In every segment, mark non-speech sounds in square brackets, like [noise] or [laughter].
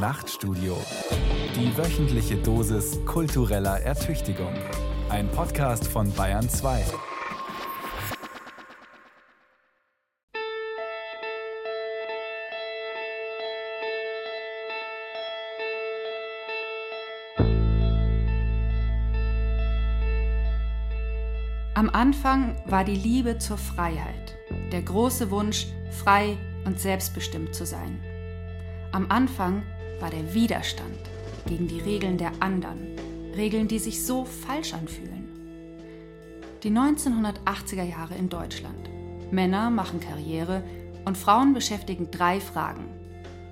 Nachtstudio. Die wöchentliche Dosis kultureller Ertüchtigung. Ein Podcast von Bayern 2. Am Anfang war die Liebe zur Freiheit, der große Wunsch, frei und selbstbestimmt zu sein. Am Anfang war der Widerstand gegen die Regeln der anderen, Regeln, die sich so falsch anfühlen. Die 1980er Jahre in Deutschland. Männer machen Karriere und Frauen beschäftigen drei Fragen.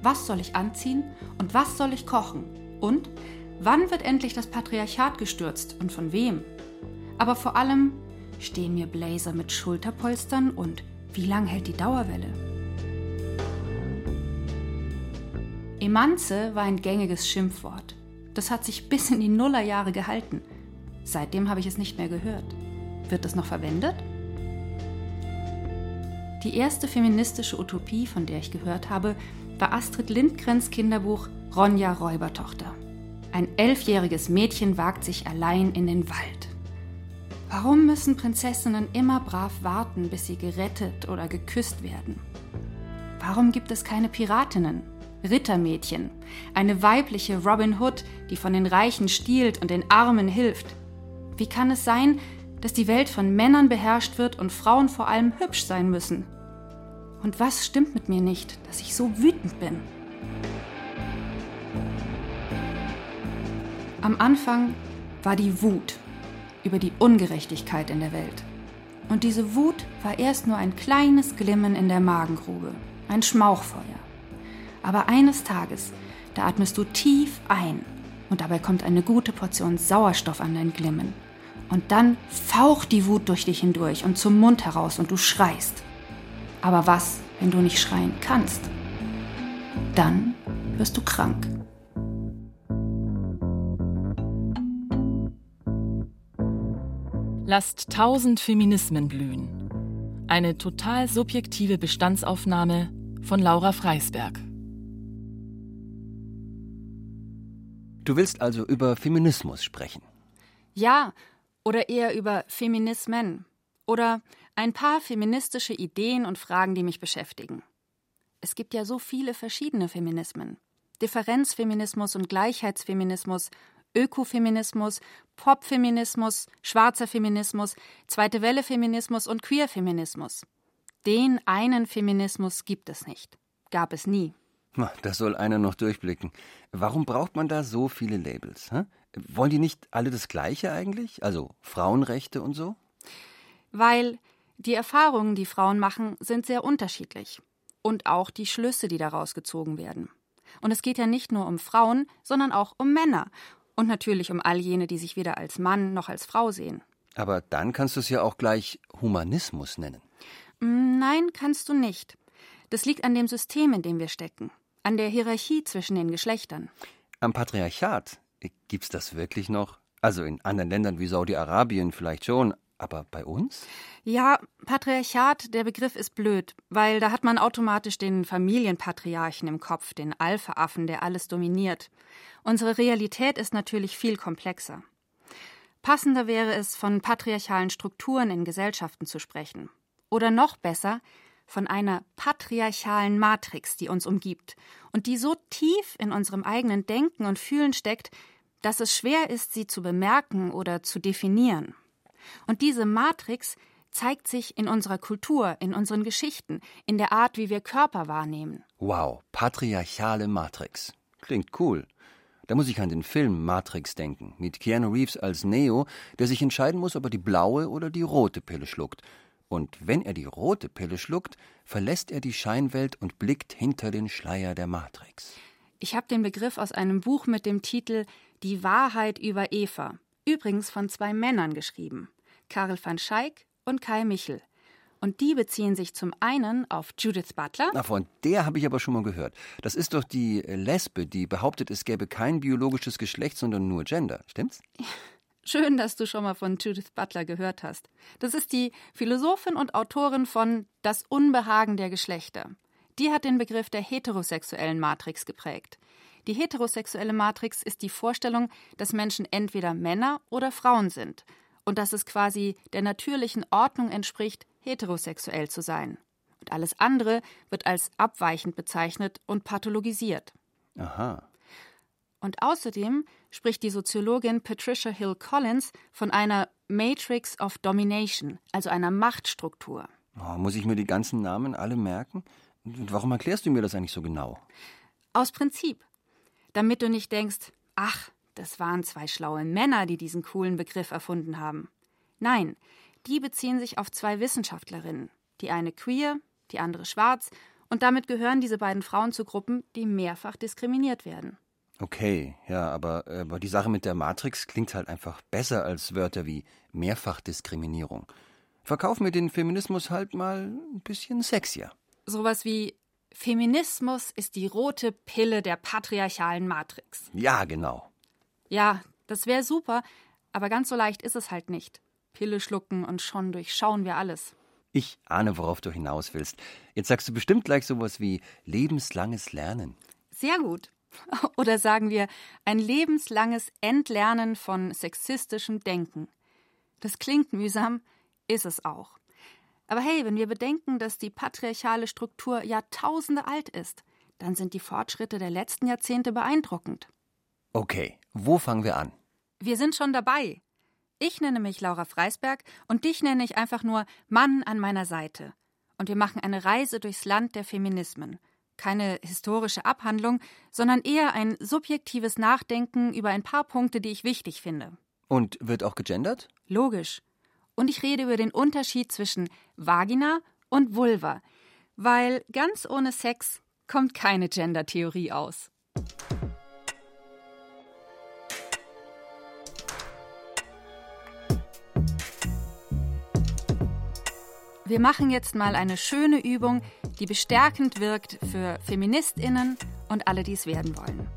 Was soll ich anziehen und was soll ich kochen? Und wann wird endlich das Patriarchat gestürzt und von wem? Aber vor allem, Stehen mir Blazer mit Schulterpolstern und wie lang hält die Dauerwelle? Emanze war ein gängiges Schimpfwort. Das hat sich bis in die Nullerjahre gehalten. Seitdem habe ich es nicht mehr gehört. Wird es noch verwendet? Die erste feministische Utopie, von der ich gehört habe, war Astrid Lindgrens Kinderbuch Ronja Räubertochter. Ein elfjähriges Mädchen wagt sich allein in den Wald. Warum müssen Prinzessinnen immer brav warten, bis sie gerettet oder geküsst werden? Warum gibt es keine Piratinnen, Rittermädchen, eine weibliche Robin Hood, die von den Reichen stiehlt und den Armen hilft? Wie kann es sein, dass die Welt von Männern beherrscht wird und Frauen vor allem hübsch sein müssen? Und was stimmt mit mir nicht, dass ich so wütend bin? Am Anfang war die Wut über die Ungerechtigkeit in der Welt. Und diese Wut war erst nur ein kleines Glimmen in der Magengrube, ein Schmauchfeuer. Aber eines Tages, da atmest du tief ein und dabei kommt eine gute Portion Sauerstoff an dein Glimmen. Und dann faucht die Wut durch dich hindurch und zum Mund heraus und du schreist. Aber was, wenn du nicht schreien kannst? Dann wirst du krank. Lasst tausend Feminismen blühen. Eine total subjektive Bestandsaufnahme von Laura Freisberg. Du willst also über Feminismus sprechen? Ja, oder eher über Feminismen. Oder ein paar feministische Ideen und Fragen, die mich beschäftigen. Es gibt ja so viele verschiedene Feminismen. Differenzfeminismus und Gleichheitsfeminismus, Ökofeminismus, Popfeminismus, schwarzer Feminismus, zweite Welle Feminismus und Queerfeminismus. Den einen Feminismus gibt es nicht. Gab es nie. Das soll einer noch durchblicken. Warum braucht man da so viele Labels? Hä? Wollen die nicht alle das Gleiche eigentlich? Also Frauenrechte und so? Weil die Erfahrungen, die Frauen machen, sind sehr unterschiedlich. Und auch die Schlüsse, die daraus gezogen werden. Und es geht ja nicht nur um Frauen, sondern auch um Männer. Und natürlich um all jene, die sich weder als Mann noch als Frau sehen. Aber dann kannst du es ja auch gleich Humanismus nennen. Mm, nein, kannst du nicht. Das liegt an dem System, in dem wir stecken. An der Hierarchie zwischen den Geschlechtern. Am Patriarchat? Gibt's das wirklich noch? Also in anderen Ländern wie Saudi-Arabien vielleicht schon, aber bei uns? Ja, Patriarchat, der Begriff ist blöd, weil da hat man automatisch den Familienpatriarchen im Kopf, den Alpha-Affen, der alles dominiert. Unsere Realität ist natürlich viel komplexer. Passender wäre es, von patriarchalen Strukturen in Gesellschaften zu sprechen. Oder noch besser, von einer patriarchalen Matrix, die uns umgibt und die so tief in unserem eigenen Denken und Fühlen steckt, dass es schwer ist, sie zu bemerken oder zu definieren. Und diese Matrix zeigt sich in unserer Kultur, in unseren Geschichten, in der Art, wie wir Körper wahrnehmen. Wow, patriarchale Matrix. Klingt cool. Da muss ich an den Film Matrix denken, mit Keanu Reeves als Neo, der sich entscheiden muss, ob er die blaue oder die rote Pille schluckt. Und wenn er die rote Pille schluckt, verlässt er die Scheinwelt und blickt hinter den Schleier der Matrix. Ich habe den Begriff aus einem Buch mit dem Titel Die Wahrheit über Eva, übrigens von zwei Männern geschrieben. Karel van Schaik und Kai Michel. Und die beziehen sich zum einen auf Judith Butler. Na, von der habe ich aber schon mal gehört. Das ist doch die Lesbe, die behauptet, es gäbe kein biologisches Geschlecht, sondern nur Gender. Stimmt's? [laughs] Schön, dass du schon mal von Judith Butler gehört hast. Das ist die Philosophin und Autorin von Das Unbehagen der Geschlechter. Die hat den Begriff der heterosexuellen Matrix geprägt. Die heterosexuelle Matrix ist die Vorstellung, dass Menschen entweder Männer oder Frauen sind und dass es quasi der natürlichen Ordnung entspricht, heterosexuell zu sein. Und alles andere wird als abweichend bezeichnet und pathologisiert. Aha. Und außerdem spricht die Soziologin Patricia Hill Collins von einer Matrix of Domination, also einer Machtstruktur. Oh, muss ich mir die ganzen Namen alle merken? Und warum erklärst du mir das eigentlich so genau? Aus Prinzip. Damit du nicht denkst, ach, das waren zwei schlaue Männer, die diesen coolen Begriff erfunden haben. Nein, die beziehen sich auf zwei Wissenschaftlerinnen. Die eine queer, die andere schwarz, und damit gehören diese beiden Frauen zu Gruppen, die mehrfach diskriminiert werden. Okay, ja, aber, aber die Sache mit der Matrix klingt halt einfach besser als Wörter wie Mehrfachdiskriminierung. Verkauf mir den Feminismus halt mal ein bisschen sexier. Sowas wie Feminismus ist die rote Pille der patriarchalen Matrix. Ja, genau. Ja, das wäre super, aber ganz so leicht ist es halt nicht. Pille schlucken und schon durchschauen wir alles. Ich ahne, worauf du hinaus willst. Jetzt sagst du bestimmt gleich sowas wie lebenslanges Lernen. Sehr gut. [laughs] Oder sagen wir ein lebenslanges Entlernen von sexistischem Denken. Das klingt mühsam, ist es auch. Aber hey, wenn wir bedenken, dass die patriarchale Struktur Jahrtausende alt ist, dann sind die Fortschritte der letzten Jahrzehnte beeindruckend. Okay, wo fangen wir an? Wir sind schon dabei. Ich nenne mich Laura Freisberg und dich nenne ich einfach nur Mann an meiner Seite. Und wir machen eine Reise durchs Land der Feminismen. Keine historische Abhandlung, sondern eher ein subjektives Nachdenken über ein paar Punkte, die ich wichtig finde. Und wird auch gegendert? Logisch. Und ich rede über den Unterschied zwischen Vagina und Vulva, weil ganz ohne Sex kommt keine Gender-Theorie aus. Wir machen jetzt mal eine schöne Übung, die bestärkend wirkt für Feministinnen und alle, die es werden wollen.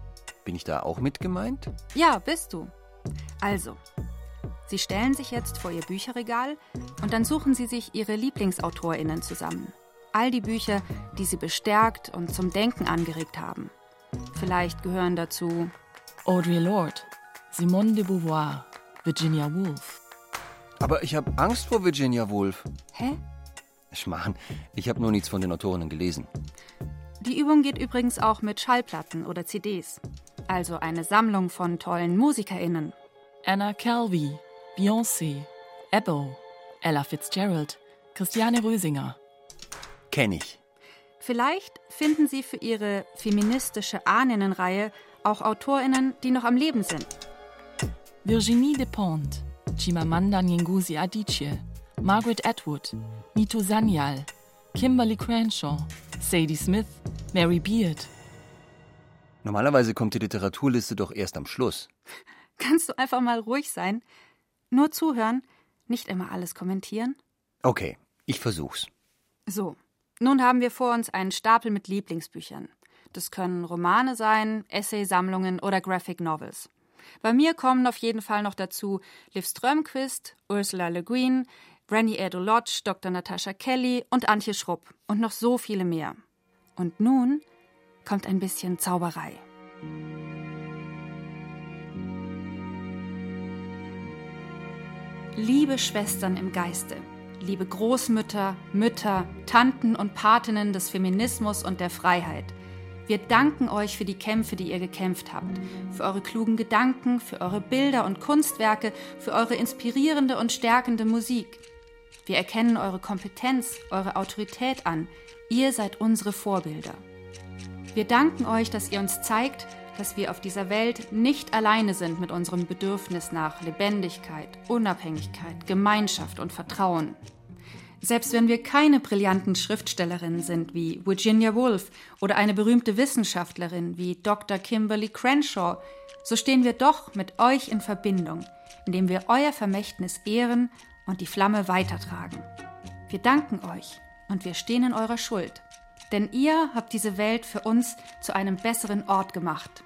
Bin ich da auch mit gemeint? Ja, bist du. Also, Sie stellen sich jetzt vor Ihr Bücherregal und dann suchen Sie sich Ihre Lieblingsautorinnen zusammen. All die Bücher, die Sie bestärkt und zum Denken angeregt haben. Vielleicht gehören dazu Audre Lorde, Simone de Beauvoir, Virginia Woolf. Aber ich habe Angst vor Virginia Woolf. Hä? Schmarrn, ich habe nur nichts von den Autorinnen gelesen. Die Übung geht übrigens auch mit Schallplatten oder CDs. Also eine Sammlung von tollen MusikerInnen. Anna Calvi, Beyoncé, Ebo, Ella Fitzgerald, Christiane Rösinger. Kenn ich. Vielleicht finden Sie für Ihre feministische Ahninnenreihe auch AutorInnen, die noch am Leben sind. Virginie Despentes, Chimamanda Ngozi Adichie, Margaret Atwood, Nito Sanyal, Kimberly Crenshaw, Sadie Smith, Mary Beard. Normalerweise kommt die Literaturliste doch erst am Schluss. Kannst du einfach mal ruhig sein? Nur zuhören, nicht immer alles kommentieren? Okay, ich versuch's. So, nun haben wir vor uns einen Stapel mit Lieblingsbüchern. Das können Romane sein, Essaysammlungen oder Graphic Novels. Bei mir kommen auf jeden Fall noch dazu Liv Strömquist, Ursula Le Guin, Brandy Edo Lodge, Dr. Natasha Kelly und Antje Schrupp und noch so viele mehr. Und nun kommt ein bisschen Zauberei. Liebe Schwestern im Geiste, liebe Großmütter, Mütter, Tanten und Patinnen des Feminismus und der Freiheit, wir danken euch für die Kämpfe, die ihr gekämpft habt, für eure klugen Gedanken, für eure Bilder und Kunstwerke, für eure inspirierende und stärkende Musik. Wir erkennen eure Kompetenz, eure Autorität an. Ihr seid unsere Vorbilder. Wir danken euch, dass ihr uns zeigt, dass wir auf dieser Welt nicht alleine sind mit unserem Bedürfnis nach Lebendigkeit, Unabhängigkeit, Gemeinschaft und Vertrauen. Selbst wenn wir keine brillanten Schriftstellerinnen sind wie Virginia Woolf oder eine berühmte Wissenschaftlerin wie Dr. Kimberly Crenshaw, so stehen wir doch mit euch in Verbindung, indem wir euer Vermächtnis ehren und die Flamme weitertragen. Wir danken euch und wir stehen in eurer Schuld, denn ihr habt diese Welt für uns zu einem besseren Ort gemacht.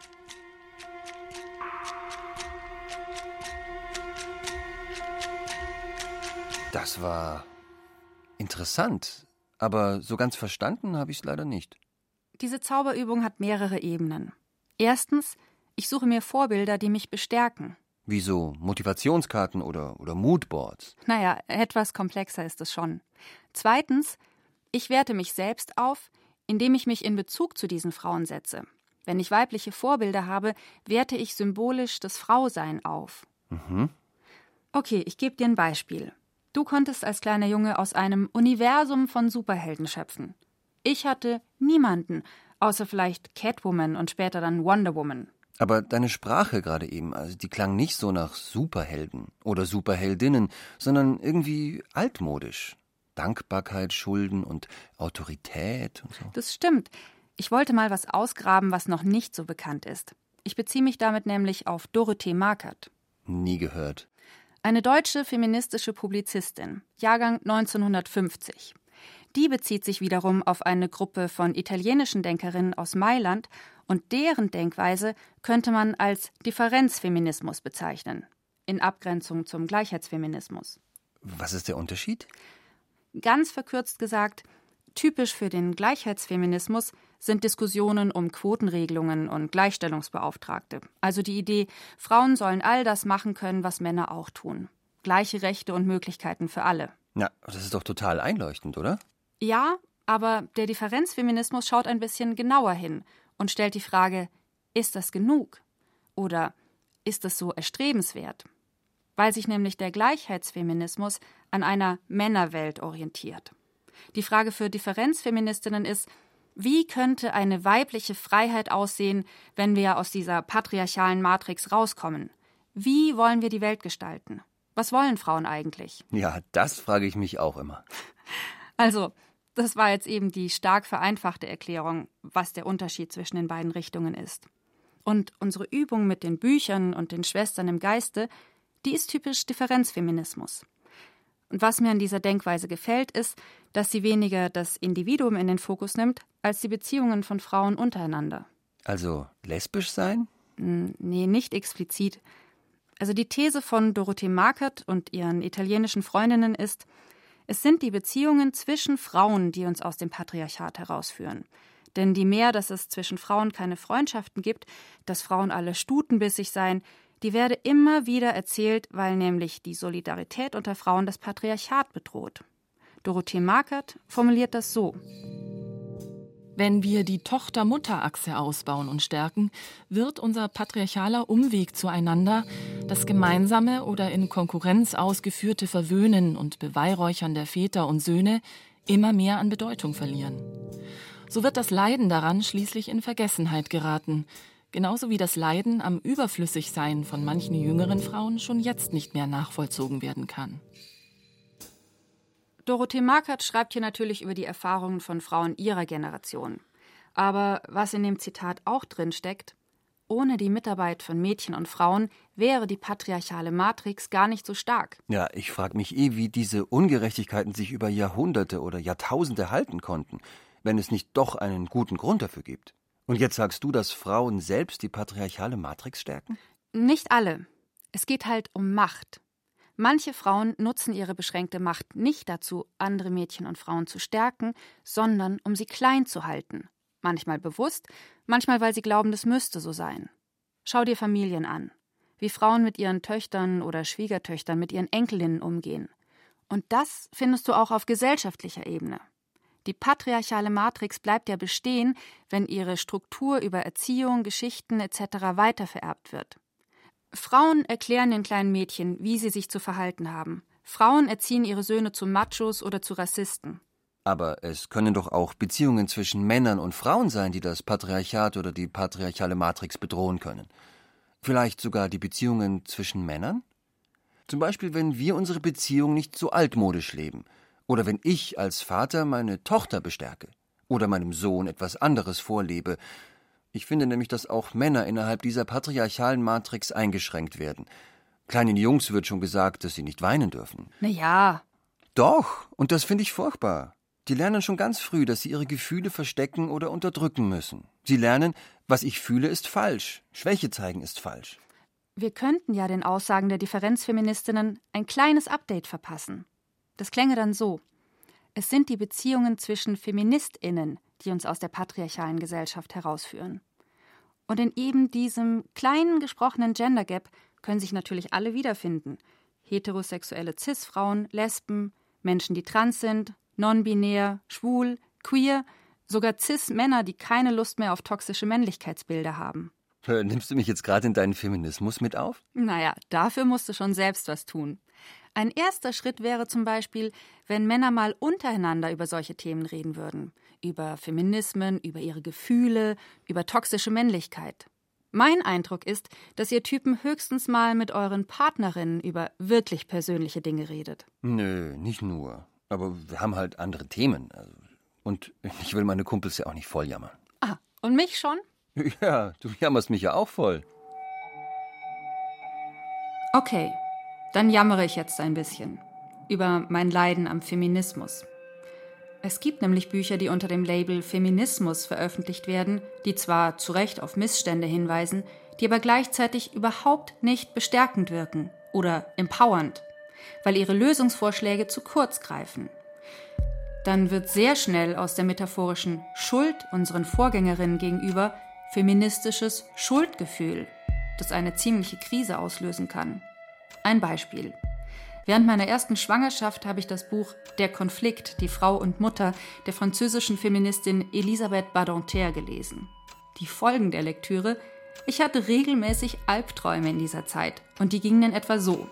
Das war interessant, aber so ganz verstanden habe ich es leider nicht. Diese Zauberübung hat mehrere Ebenen. Erstens, ich suche mir Vorbilder, die mich bestärken. Wieso Motivationskarten oder, oder Moodboards? Naja, etwas komplexer ist es schon. Zweitens, ich werte mich selbst auf, indem ich mich in Bezug zu diesen Frauen setze. Wenn ich weibliche Vorbilder habe, werte ich symbolisch das Frausein auf. Mhm. Okay, ich gebe dir ein Beispiel. Du konntest als kleiner Junge aus einem Universum von Superhelden schöpfen. Ich hatte niemanden, außer vielleicht Catwoman und später dann Wonder Woman. Aber deine Sprache gerade eben, also die klang nicht so nach Superhelden oder Superheldinnen, sondern irgendwie altmodisch. Dankbarkeit, Schulden und Autorität und so. Das stimmt. Ich wollte mal was ausgraben, was noch nicht so bekannt ist. Ich beziehe mich damit nämlich auf Dorothee Markert. Nie gehört. Eine deutsche feministische Publizistin, Jahrgang 1950. Die bezieht sich wiederum auf eine Gruppe von italienischen Denkerinnen aus Mailand und deren Denkweise könnte man als Differenzfeminismus bezeichnen, in Abgrenzung zum Gleichheitsfeminismus. Was ist der Unterschied? Ganz verkürzt gesagt, typisch für den Gleichheitsfeminismus sind Diskussionen um Quotenregelungen und Gleichstellungsbeauftragte. Also die Idee, Frauen sollen all das machen können, was Männer auch tun. Gleiche Rechte und Möglichkeiten für alle. Na, das ist doch total einleuchtend, oder? Ja, aber der Differenzfeminismus schaut ein bisschen genauer hin und stellt die Frage, ist das genug? Oder ist das so erstrebenswert? Weil sich nämlich der Gleichheitsfeminismus an einer Männerwelt orientiert. Die Frage für Differenzfeministinnen ist, wie könnte eine weibliche Freiheit aussehen, wenn wir aus dieser patriarchalen Matrix rauskommen? Wie wollen wir die Welt gestalten? Was wollen Frauen eigentlich? Ja, das frage ich mich auch immer. Also, das war jetzt eben die stark vereinfachte Erklärung, was der Unterschied zwischen den beiden Richtungen ist. Und unsere Übung mit den Büchern und den Schwestern im Geiste, die ist typisch Differenzfeminismus. Und was mir an dieser Denkweise gefällt, ist, dass sie weniger das Individuum in den Fokus nimmt, als die Beziehungen von Frauen untereinander. Also lesbisch sein? Nee, nicht explizit. Also die These von Dorothee Markert und ihren italienischen Freundinnen ist, es sind die Beziehungen zwischen Frauen, die uns aus dem Patriarchat herausführen. Denn die mehr, dass es zwischen Frauen keine Freundschaften gibt, dass Frauen alle stutenbissig seien, die werde immer wieder erzählt, weil nämlich die Solidarität unter Frauen das Patriarchat bedroht. Dorothee Markert formuliert das so. Wenn wir die Tochter-Mutter-Achse ausbauen und stärken, wird unser patriarchaler Umweg zueinander, das gemeinsame oder in Konkurrenz ausgeführte Verwöhnen und Beweihräuchern der Väter und Söhne, immer mehr an Bedeutung verlieren. So wird das Leiden daran schließlich in Vergessenheit geraten, genauso wie das Leiden am Überflüssigsein von manchen jüngeren Frauen schon jetzt nicht mehr nachvollzogen werden kann. Dorothee Markert schreibt hier natürlich über die Erfahrungen von Frauen ihrer Generation. Aber was in dem Zitat auch drin steckt, ohne die Mitarbeit von Mädchen und Frauen wäre die patriarchale Matrix gar nicht so stark. Ja, ich frage mich eh, wie diese Ungerechtigkeiten sich über Jahrhunderte oder Jahrtausende halten konnten, wenn es nicht doch einen guten Grund dafür gibt. Und jetzt sagst du, dass Frauen selbst die patriarchale Matrix stärken? Nicht alle. Es geht halt um Macht. Manche Frauen nutzen ihre beschränkte Macht nicht dazu, andere Mädchen und Frauen zu stärken, sondern um sie klein zu halten. Manchmal bewusst, manchmal weil sie glauben, das müsste so sein. Schau dir Familien an, wie Frauen mit ihren Töchtern oder Schwiegertöchtern, mit ihren Enkelinnen umgehen. Und das findest du auch auf gesellschaftlicher Ebene. Die patriarchale Matrix bleibt ja bestehen, wenn ihre Struktur über Erziehung, Geschichten etc. weitervererbt wird. Frauen erklären den kleinen Mädchen, wie sie sich zu verhalten haben. Frauen erziehen ihre Söhne zu Machos oder zu Rassisten. Aber es können doch auch Beziehungen zwischen Männern und Frauen sein, die das Patriarchat oder die patriarchale Matrix bedrohen können. Vielleicht sogar die Beziehungen zwischen Männern? Zum Beispiel, wenn wir unsere Beziehung nicht so altmodisch leben. Oder wenn ich als Vater meine Tochter bestärke. Oder meinem Sohn etwas anderes vorlebe, ich finde nämlich, dass auch Männer innerhalb dieser patriarchalen Matrix eingeschränkt werden. Kleinen Jungs wird schon gesagt, dass sie nicht weinen dürfen. Na ja. Doch, und das finde ich furchtbar. Die lernen schon ganz früh, dass sie ihre Gefühle verstecken oder unterdrücken müssen. Sie lernen, was ich fühle, ist falsch. Schwäche zeigen ist falsch. Wir könnten ja den Aussagen der Differenzfeministinnen ein kleines Update verpassen. Das klänge dann so. Es sind die Beziehungen zwischen Feministinnen, die uns aus der patriarchalen Gesellschaft herausführen. Und in eben diesem kleinen gesprochenen Gender Gap können sich natürlich alle wiederfinden. Heterosexuelle Cis-Frauen, Lesben, Menschen, die trans sind, non-binär, schwul, queer, sogar Cis-Männer, die keine Lust mehr auf toxische Männlichkeitsbilder haben. Nimmst du mich jetzt gerade in deinen Feminismus mit auf? Naja, dafür musst du schon selbst was tun. Ein erster Schritt wäre zum Beispiel, wenn Männer mal untereinander über solche Themen reden würden. Über Feminismen, über ihre Gefühle, über toxische Männlichkeit. Mein Eindruck ist, dass ihr Typen höchstens mal mit euren Partnerinnen über wirklich persönliche Dinge redet. Nö, nicht nur. Aber wir haben halt andere Themen. Also, und ich will meine Kumpels ja auch nicht voll jammern. Ah, und mich schon? [laughs] Ja, du jammerst mich ja auch voll. Okay, dann jammere ich jetzt ein bisschen über mein Leiden am Feminismus. Es gibt nämlich Bücher, die unter dem Label Feminismus veröffentlicht werden, die zwar zu Recht auf Missstände hinweisen, die aber gleichzeitig überhaupt nicht bestärkend wirken oder empowernd, weil ihre Lösungsvorschläge zu kurz greifen. Dann wird sehr schnell aus der metaphorischen Schuld unseren Vorgängerinnen gegenüber feministisches Schuldgefühl, das eine ziemliche Krise auslösen kann. Ein Beispiel. Während meiner ersten Schwangerschaft habe ich das Buch Der Konflikt, die Frau und Mutter der französischen Feministin Elisabeth Badinter gelesen. Die Folgen der Lektüre, ich hatte regelmäßig Albträume in dieser Zeit und die gingen in etwa so.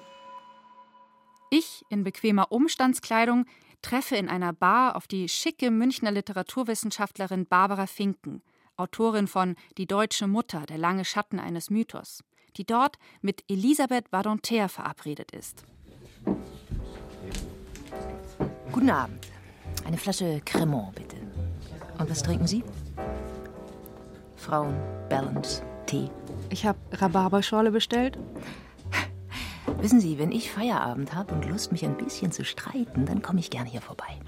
Ich in bequemer Umstandskleidung treffe in einer Bar auf die schicke Münchner Literaturwissenschaftlerin Barbara Finken, Autorin von Die deutsche Mutter, der lange Schatten eines Mythos die dort mit Elisabeth Badonter verabredet ist. Guten Abend. Eine Flasche Cremant, bitte. Und was trinken Sie? Frauen, Balance, Tee. Ich habe Rhabarberschorle bestellt. Wissen Sie, wenn ich Feierabend habe und Lust, mich ein bisschen zu streiten, dann komme ich gerne hier vorbei.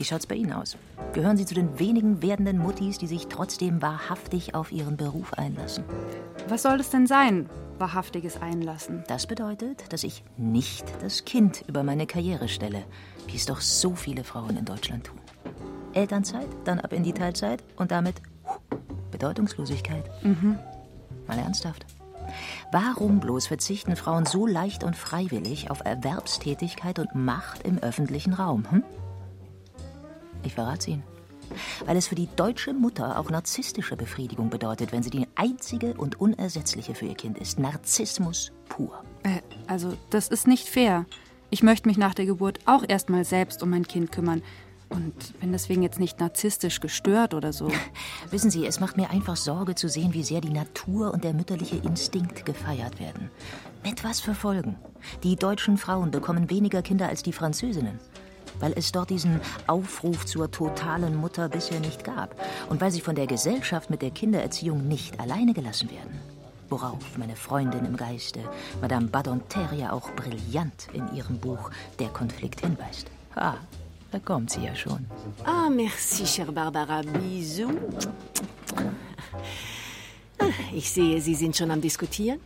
Wie schaut's bei Ihnen aus? Gehören Sie zu den wenigen werdenden Muttis, die sich trotzdem wahrhaftig auf ihren Beruf einlassen? Was soll das denn sein, wahrhaftiges Einlassen? Das bedeutet, dass ich nicht das Kind über meine Karriere stelle, wie es doch so viele Frauen in Deutschland tun. Elternzeit, dann ab in die Teilzeit und damit Bedeutungslosigkeit. Mhm. Mal ernsthaft. Warum bloß verzichten Frauen so leicht und freiwillig auf Erwerbstätigkeit und Macht im öffentlichen Raum? Hm? Ich verrate Ihnen. Weil es für die deutsche Mutter auch narzisstische Befriedigung bedeutet, wenn sie die einzige und unersetzliche für ihr Kind ist. Narzissmus pur. Äh, also, das ist nicht fair. Ich möchte mich nach der Geburt auch erstmal selbst um mein Kind kümmern. Und bin deswegen jetzt nicht narzisstisch gestört oder so. [laughs] Wissen Sie, es macht mir einfach Sorge zu sehen, wie sehr die Natur und der mütterliche Instinkt gefeiert werden. Mit was für Folgen? Die deutschen Frauen bekommen weniger Kinder als die Französinnen weil es dort diesen Aufruf zur totalen Mutter bisher nicht gab und weil sie von der Gesellschaft mit der Kindererziehung nicht alleine gelassen werden. Worauf meine Freundin im Geiste, Madame Badonter, ja auch brillant in ihrem Buch Der Konflikt hinweist. Ha, da kommt sie ja schon. Ah, merci, chère Barbara. Bisous. Ich sehe, Sie sind schon am Diskutieren.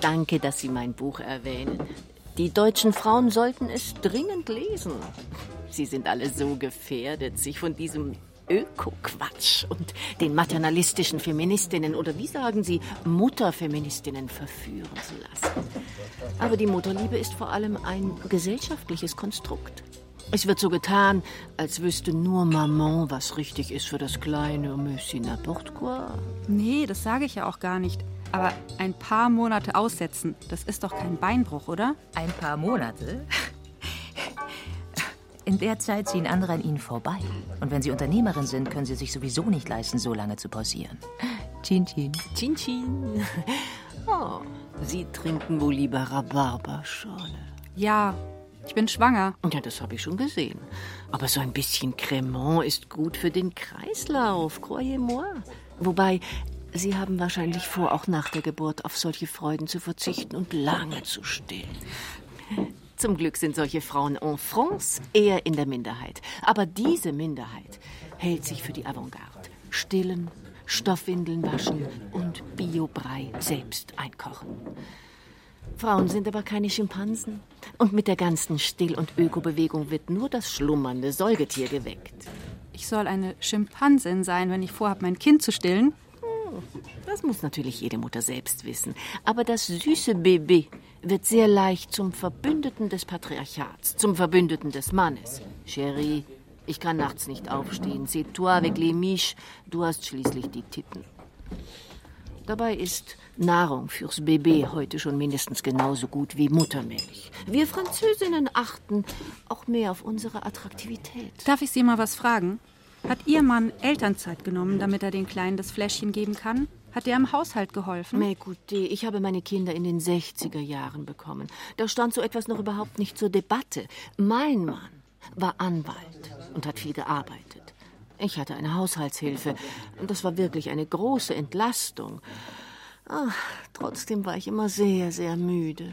Danke, dass Sie mein Buch erwähnen. Die deutschen Frauen sollten es dringend lesen. Sie sind alle so gefährdet, sich von diesem Öko-Quatsch und den maternalistischen Feministinnen oder wie sagen Sie, Mutterfeministinnen verführen zu lassen. Aber die Mutterliebe ist vor allem ein gesellschaftliches Konstrukt. Es wird so getan, als wüsste nur Maman, was richtig ist für das kleine Monsieur n'importe quoi. Nee, das sage ich ja auch gar nicht. Aber ein paar Monate aussetzen, das ist doch kein Beinbruch, oder? Ein paar Monate? In der Zeit ziehen andere an Ihnen vorbei. Und wenn Sie Unternehmerin sind, können Sie sich sowieso nicht leisten, so lange zu pausieren. Chin Chin. Chin Chin. Oh, Sie trinken wohl lieber Rhabarberschorle. Ja, ich bin schwanger. Ja, das habe ich schon gesehen. Aber so ein bisschen Cremant ist gut für den Kreislauf, croyez-moi. Wobei, Sie haben wahrscheinlich vor, auch nach der Geburt auf solche Freuden zu verzichten und lange zu stillen. Zum Glück sind solche Frauen en France eher in der Minderheit. Aber diese Minderheit hält sich für die Avantgarde. Stillen, Stoffwindeln waschen und Biobrei selbst einkochen. Frauen sind aber keine Schimpansen. Und mit der ganzen Still- und Ökobewegung wird nur das schlummernde Säugetier geweckt. Ich soll eine Schimpansin sein, wenn ich vorhabe, mein Kind zu stillen? Das muss natürlich jede Mutter selbst wissen. Aber das süße Baby wird sehr leicht zum Verbündeten des Patriarchats, zum Verbündeten des Mannes. Chérie, ich kann nachts nicht aufstehen. C'est toi avec les miches. Du hast schließlich die Titten. Dabei ist Nahrung fürs Baby heute schon mindestens genauso gut wie Muttermilch. Wir Französinnen achten auch mehr auf unsere Attraktivität. Darf ich Sie mal was fragen? Hat Ihr Mann Elternzeit genommen, damit er den Kleinen das Fläschchen geben kann? Hat er im Haushalt geholfen? Écoutez, ich habe meine Kinder in den 60er Jahren bekommen. Da stand so etwas noch überhaupt nicht zur Debatte. Mein Mann war Anwalt und hat viel gearbeitet. Ich hatte eine Haushaltshilfe. Das war wirklich eine große Entlastung. Ach, trotzdem war ich immer sehr, sehr müde.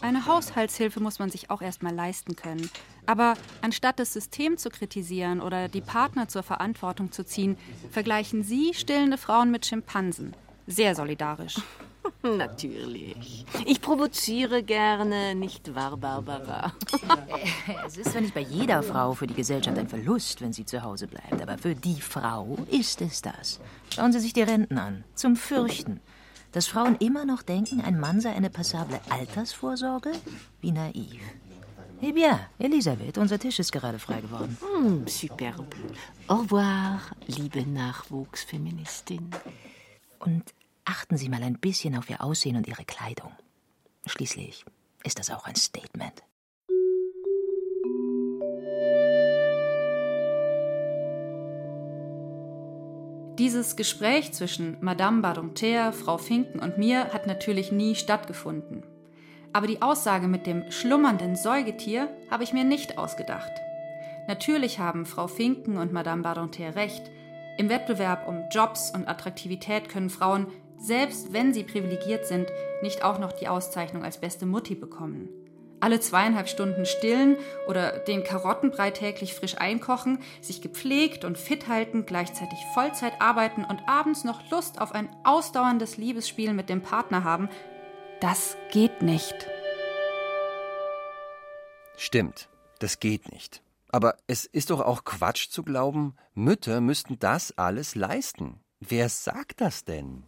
Eine Haushaltshilfe muss man sich auch erst mal leisten können. Aber anstatt das System zu kritisieren oder die Partner zur Verantwortung zu ziehen, vergleichen Sie stillende Frauen mit Schimpansen. Sehr solidarisch. [laughs] Natürlich. Ich provoziere gerne, nicht wahr, Barbara? es ist zwar nicht bei jeder Frau für die Gesellschaft ein Verlust, wenn sie zu Hause bleibt, aber für die Frau ist es das. Schauen Sie sich die Renten an. Zum Fürchten. Dass Frauen immer noch denken, ein Mann sei eine passable Altersvorsorge? Wie naiv. Eh bien, Elisabeth, unser Tisch ist gerade frei geworden. Hm, superbe. Au revoir, liebe Nachwuchsfeministin. Und achten Sie mal ein bisschen auf Ihr Aussehen und Ihre Kleidung. Schließlich ist das auch ein Statement. Dieses Gespräch zwischen Madame Badonter, Frau Finken und mir hat natürlich nie stattgefunden. Aber die Aussage mit dem schlummernden Säugetier habe ich mir nicht ausgedacht. Natürlich haben Frau Finken und Madame Badonter recht. Im Wettbewerb um Jobs und Attraktivität können Frauen selbst wenn sie privilegiert sind, nicht auch noch die Auszeichnung als beste Mutti bekommen. Alle zweieinhalb Stunden stillen oder den Karottenbrei täglich frisch einkochen, sich gepflegt und fit halten, gleichzeitig Vollzeit arbeiten und abends noch Lust auf ein ausdauerndes Liebesspiel mit dem Partner haben, das geht nicht. Stimmt, das geht nicht. Aber es ist doch auch Quatsch zu glauben, Mütter müssten das alles leisten. Wer sagt das denn?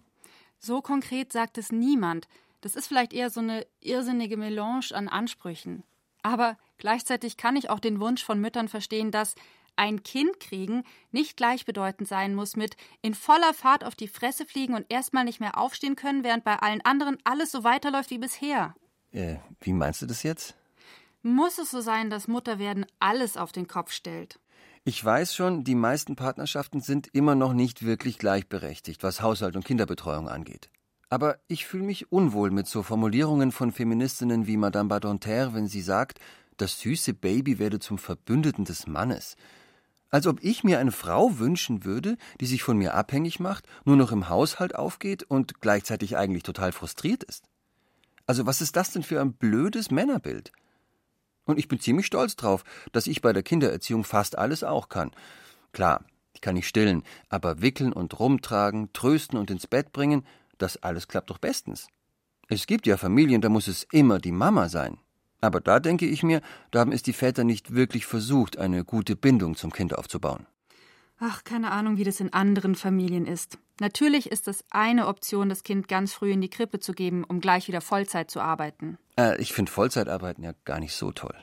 So konkret sagt es niemand. Das ist vielleicht eher so eine irrsinnige Melange an Ansprüchen. Aber gleichzeitig kann ich auch den Wunsch von Müttern verstehen, dass ein Kind kriegen nicht gleichbedeutend sein muss mit in voller Fahrt auf die Fresse fliegen und erstmal nicht mehr aufstehen können, während bei allen anderen alles so weiterläuft wie bisher. Äh, wie meinst du das jetzt? Muss es so sein, dass Mutterwerden alles auf den Kopf stellt? Ich weiß schon, die meisten Partnerschaften sind immer noch nicht wirklich gleichberechtigt, was Haushalt und Kinderbetreuung angeht. Aber ich fühle mich unwohl mit so Formulierungen von Feministinnen wie Madame Badonterre, wenn sie sagt, das süße Baby werde zum Verbündeten des Mannes. Als ob ich mir eine Frau wünschen würde, die sich von mir abhängig macht, nur noch im Haushalt aufgeht und gleichzeitig eigentlich total frustriert ist. Also was ist das denn für ein blödes Männerbild? Und ich bin ziemlich stolz drauf, dass ich bei der Kindererziehung fast alles auch kann. Klar, ich kann nicht stillen, aber wickeln und rumtragen, trösten und ins Bett bringen, das alles klappt doch bestens. Es gibt ja Familien, da muss es immer die Mama sein. Aber da denke ich mir, da haben es die Väter nicht wirklich versucht, eine gute Bindung zum Kind aufzubauen. Ach, keine Ahnung, wie das in anderen Familien ist. Natürlich ist es eine Option, das Kind ganz früh in die Krippe zu geben, um gleich wieder Vollzeit zu arbeiten. Äh, ich finde Vollzeitarbeiten ja gar nicht so toll.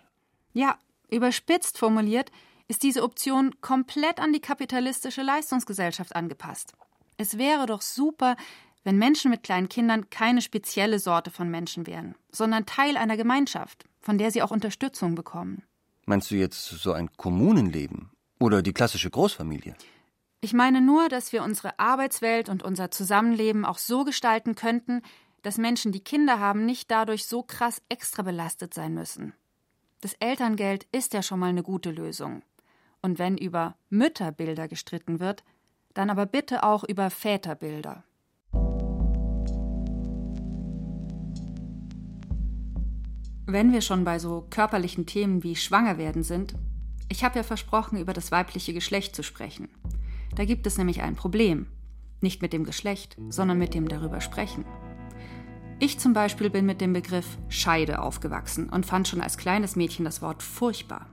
Ja, überspitzt formuliert ist diese Option komplett an die kapitalistische Leistungsgesellschaft angepasst. Es wäre doch super, wenn Menschen mit kleinen Kindern keine spezielle Sorte von Menschen wären, sondern Teil einer Gemeinschaft, von der sie auch Unterstützung bekommen. Meinst du jetzt so ein Kommunenleben oder die klassische Großfamilie? Ich meine nur, dass wir unsere Arbeitswelt und unser Zusammenleben auch so gestalten könnten, dass Menschen, die Kinder haben, nicht dadurch so krass extra belastet sein müssen. Das Elterngeld ist ja schon mal eine gute Lösung. Und wenn über Mütterbilder gestritten wird, dann aber bitte auch über Väterbilder. Wenn wir schon bei so körperlichen Themen wie Schwangerwerden sind, ich habe ja versprochen, über das weibliche Geschlecht zu sprechen. Da gibt es nämlich ein Problem. Nicht mit dem Geschlecht, sondern mit dem darüber sprechen. Ich zum Beispiel bin mit dem Begriff Scheide aufgewachsen und fand schon als kleines Mädchen das Wort furchtbar.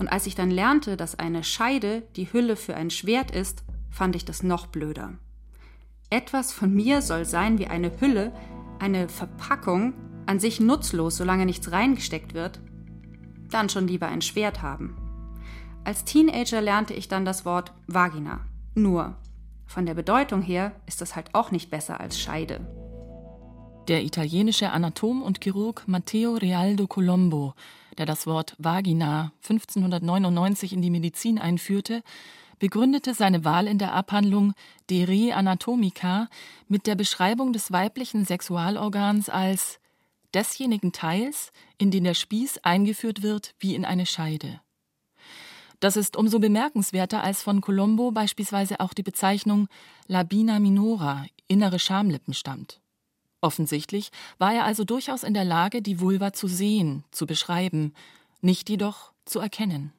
Und als ich dann lernte, dass eine Scheide die Hülle für ein Schwert ist, fand ich das noch blöder. Etwas von mir soll sein wie eine Hülle, eine Verpackung, an sich nutzlos, solange nichts reingesteckt wird? Dann schon lieber ein Schwert haben. Als Teenager lernte ich dann das Wort Vagina. Nur, von der Bedeutung her ist das halt auch nicht besser als Scheide. Der italienische Anatom und Chirurg Matteo Realdo Colombo, der das Wort Vagina 1599 in die Medizin einführte, begründete seine Wahl in der Abhandlung De Re Anatomica mit der Beschreibung des weiblichen Sexualorgans als desjenigen Teils, in den der Spieß eingeführt wird wie in eine Scheide. Das ist umso bemerkenswerter, als von Colombo beispielsweise auch die Bezeichnung Labina minora, innere Schamlippen, stammt. Offensichtlich war er also durchaus in der Lage, die Vulva zu sehen, zu beschreiben, nicht jedoch zu erkennen.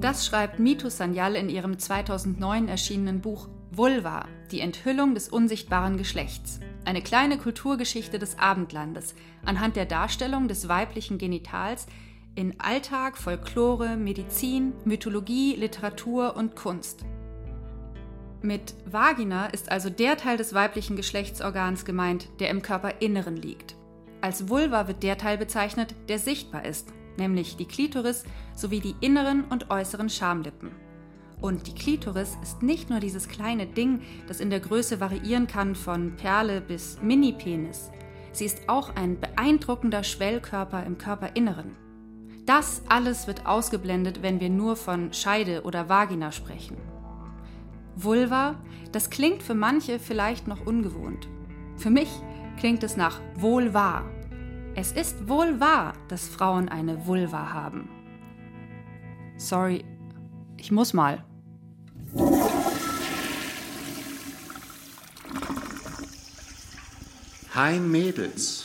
Das schreibt Mitu Sanyal in ihrem 2009 erschienenen Buch Vulva, die Enthüllung des unsichtbaren Geschlechts. Eine kleine Kulturgeschichte des Abendlandes anhand der Darstellung des weiblichen Genitals in Alltag, Folklore, Medizin, Mythologie, Literatur und Kunst. Mit Vagina ist also der Teil des weiblichen Geschlechtsorgans gemeint, der im Körperinneren liegt. Als Vulva wird der Teil bezeichnet, der sichtbar ist, nämlich die Klitoris sowie die inneren und äußeren Schamlippen. Und die Klitoris ist nicht nur dieses kleine Ding, das in der Größe variieren kann von Perle bis Mini-Penis. Sie ist auch ein beeindruckender Schwellkörper im Körperinneren. Das alles wird ausgeblendet, wenn wir nur von Scheide oder Vagina sprechen. Vulva, das klingt für manche vielleicht noch ungewohnt. Für mich klingt es nach wohl wahr. Es ist wohl wahr, dass Frauen eine Vulva haben. Sorry, ich muss mal. Hi Mädels.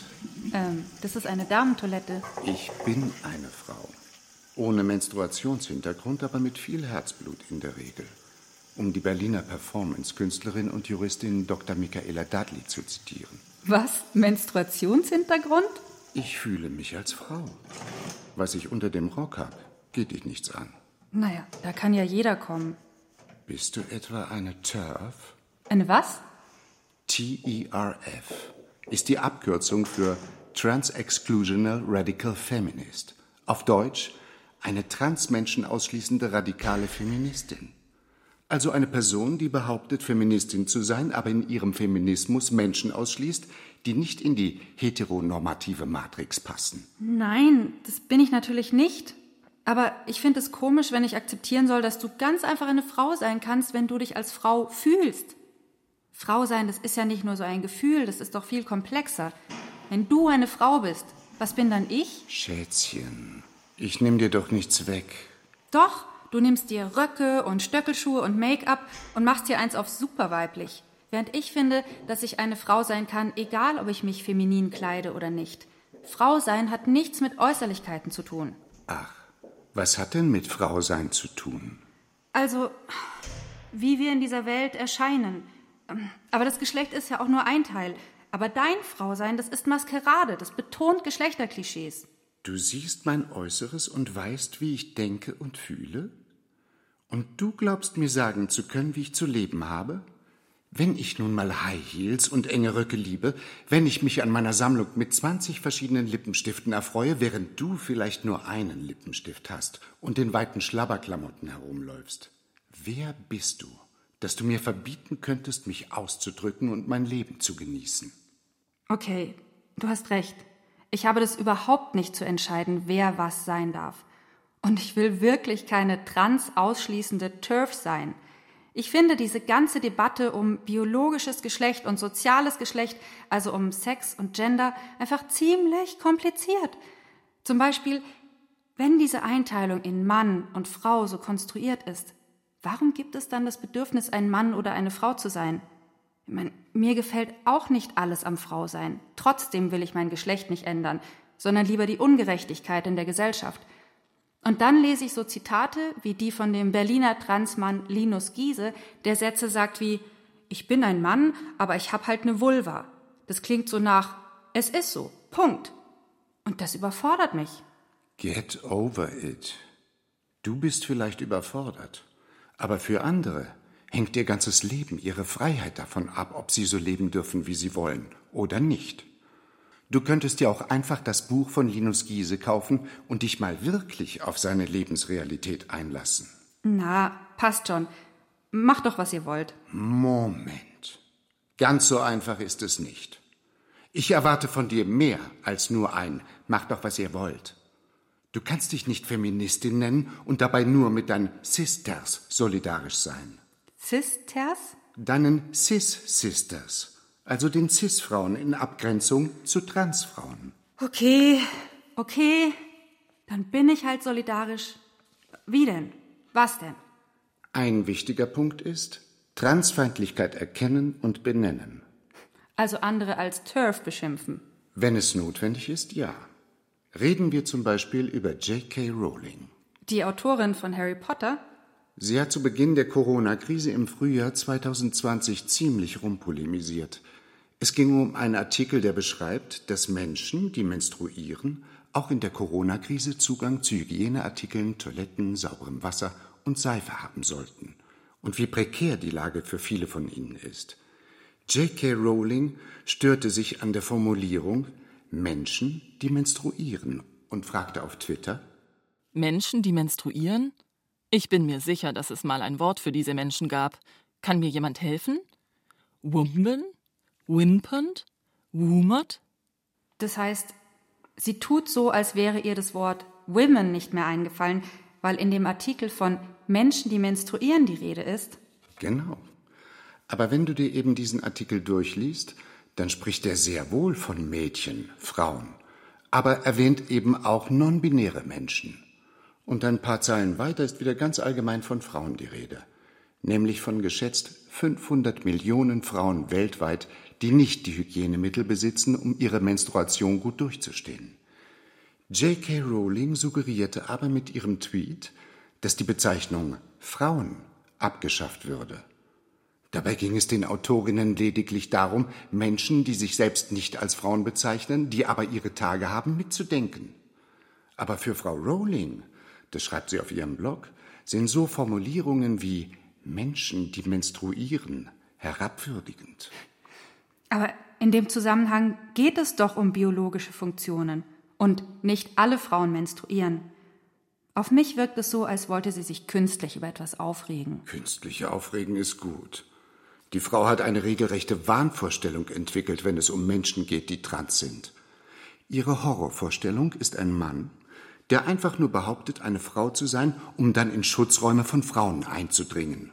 Ähm, das ist eine Damentoilette. Ich bin eine Frau. Ohne Menstruationshintergrund, aber mit viel Herzblut in der Regel. Um die Berliner Performance-Künstlerin und Juristin Dr. Michaela Dudley zu zitieren. Was? Menstruationshintergrund? Ich fühle mich als Frau. Was ich unter dem Rock habe, geht dich nichts an. Naja, da kann ja jeder kommen. Bist du etwa eine TERF? Eine was? T-E-R-F ist die Abkürzung für Trans-Exclusional Radical Feminist. Auf Deutsch eine Transmenschen ausschließende radikale Feministin. Also eine Person, die behauptet, Feministin zu sein, aber in ihrem Feminismus Menschen ausschließt, die nicht in die heteronormative Matrix passen. Nein, das bin ich natürlich nicht. Aber ich finde es komisch, wenn ich akzeptieren soll, dass du ganz einfach eine Frau sein kannst, wenn du dich als Frau fühlst. Frau sein, das ist ja nicht nur so ein Gefühl, das ist doch viel komplexer. Wenn du eine Frau bist, was bin dann ich? Schätzchen, ich nehme dir doch nichts weg. Doch, du nimmst dir Röcke und Stöckelschuhe und Make-up und machst dir eins auf super weiblich. Während ich finde, dass ich eine Frau sein kann, egal ob ich mich feminin kleide oder nicht. Frau sein hat nichts mit Äußerlichkeiten zu tun. Ach, was hat denn mit Frau sein zu tun? Also, wie wir in dieser Welt erscheinen. Aber das Geschlecht ist ja auch nur ein Teil. Aber dein Frausein, das ist Maskerade, das betont Geschlechterklischees. Du siehst mein Äußeres und weißt, wie ich denke und fühle? Und du glaubst mir sagen zu können, wie ich zu leben habe? Wenn ich nun mal High Heels und enge Röcke liebe, wenn ich mich an meiner Sammlung mit 20 verschiedenen Lippenstiften erfreue, während du vielleicht nur einen Lippenstift hast und in weiten Schlabberklamotten herumläufst. Wer bist du? Dass du mir verbieten könntest, mich auszudrücken und mein Leben zu genießen. Okay, du hast recht. Ich habe das überhaupt nicht zu entscheiden, wer was sein darf. Und ich will wirklich keine trans ausschließende TERF sein. Ich finde diese ganze Debatte um biologisches Geschlecht und soziales Geschlecht, also um Sex und Gender, einfach ziemlich kompliziert. Zum Beispiel, wenn diese Einteilung in Mann und Frau so konstruiert ist, warum gibt es dann das Bedürfnis, ein Mann oder eine Frau zu sein? Ich meine, mir gefällt auch nicht alles am Frausein. Trotzdem will ich mein Geschlecht nicht ändern, sondern lieber die Ungerechtigkeit in der Gesellschaft. Und dann lese ich so Zitate wie die von dem Berliner Transmann Linus Giese, der Sätze sagt wie Ich bin ein Mann, aber ich hab halt ne Vulva. Das klingt so nach Es ist so. Punkt. Und das überfordert mich. Get over it. Du bist vielleicht überfordert. Aber für andere hängt ihr ganzes Leben, ihre Freiheit davon ab, ob sie so leben dürfen, wie sie wollen oder nicht. Du könntest dir auch einfach das Buch von Linus Giese kaufen und dich mal wirklich auf seine Lebensrealität einlassen. Na, passt schon. Macht doch, was ihr wollt. Moment. Ganz so einfach ist es nicht. Ich erwarte von dir mehr als nur ein Macht doch, was ihr wollt. Du kannst dich nicht Feministin nennen und dabei nur mit deinen Sisters solidarisch sein. Sisters? Deinen Cis-Sisters, also den Cis-Frauen in Abgrenzung zu Transfrauen. Okay, okay, dann bin ich halt solidarisch. Wie denn? Was denn? Ein wichtiger Punkt ist, Transfeindlichkeit erkennen und benennen. Also andere als TERF beschimpfen. Wenn es notwendig ist, ja. Reden wir zum Beispiel über J.K. Rowling. Die Autorin von Harry Potter? Sie hat zu Beginn der Corona-Krise im Frühjahr 2020 ziemlich rumpolemisiert. Es ging um einen Artikel, der beschreibt, dass Menschen, die menstruieren, auch in der Corona-Krise Zugang zu Hygieneartikeln, Toiletten, sauberem Wasser und Seife haben sollten. Und wie prekär die Lage für viele von ihnen ist. J.K. Rowling störte sich an der Formulierung Menschen, die menstruieren und fragte auf Twitter Menschen, die menstruieren? Ich bin mir sicher, dass es mal ein Wort für diese Menschen gab. Kann mir jemand helfen? Wumben? Wimpernd? Wumert? Das heißt, sie tut so, als wäre ihr das Wort Women nicht mehr eingefallen, weil in dem Artikel von Menschen, die menstruieren, die Rede ist. Genau. Aber wenn du dir eben diesen Artikel durchliest, dann spricht er sehr wohl von Mädchen, Frauen, aber erwähnt eben auch non-binäre Menschen. Und ein paar Zeilen weiter ist wieder ganz allgemein von Frauen die Rede, nämlich von geschätzt 500 Millionen Frauen weltweit, die nicht die Hygienemittel besitzen, um ihre Menstruation gut durchzustehen. J.K. Rowling suggerierte aber mit ihrem Tweet, dass die Bezeichnung Frauen abgeschafft würde. Dabei ging es den Autorinnen lediglich darum, Menschen, die sich selbst nicht als Frauen bezeichnen, die aber ihre Tage haben, mitzudenken. Aber für Frau Rowling, das schreibt sie auf ihrem Blog, sind so Formulierungen wie Menschen, die menstruieren, herabwürdigend. Aber in dem Zusammenhang geht es doch um biologische Funktionen. Und nicht alle Frauen menstruieren. Auf mich wirkt es so, als wollte sie sich künstlich über etwas aufregen. Künstliche Aufregen ist gut. Die Frau hat eine regelrechte Wahnvorstellung entwickelt, wenn es um Menschen geht, die trans sind. Ihre Horrorvorstellung ist ein Mann, der einfach nur behauptet, eine Frau zu sein, um dann in Schutzräume von Frauen einzudringen.